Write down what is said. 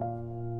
うん。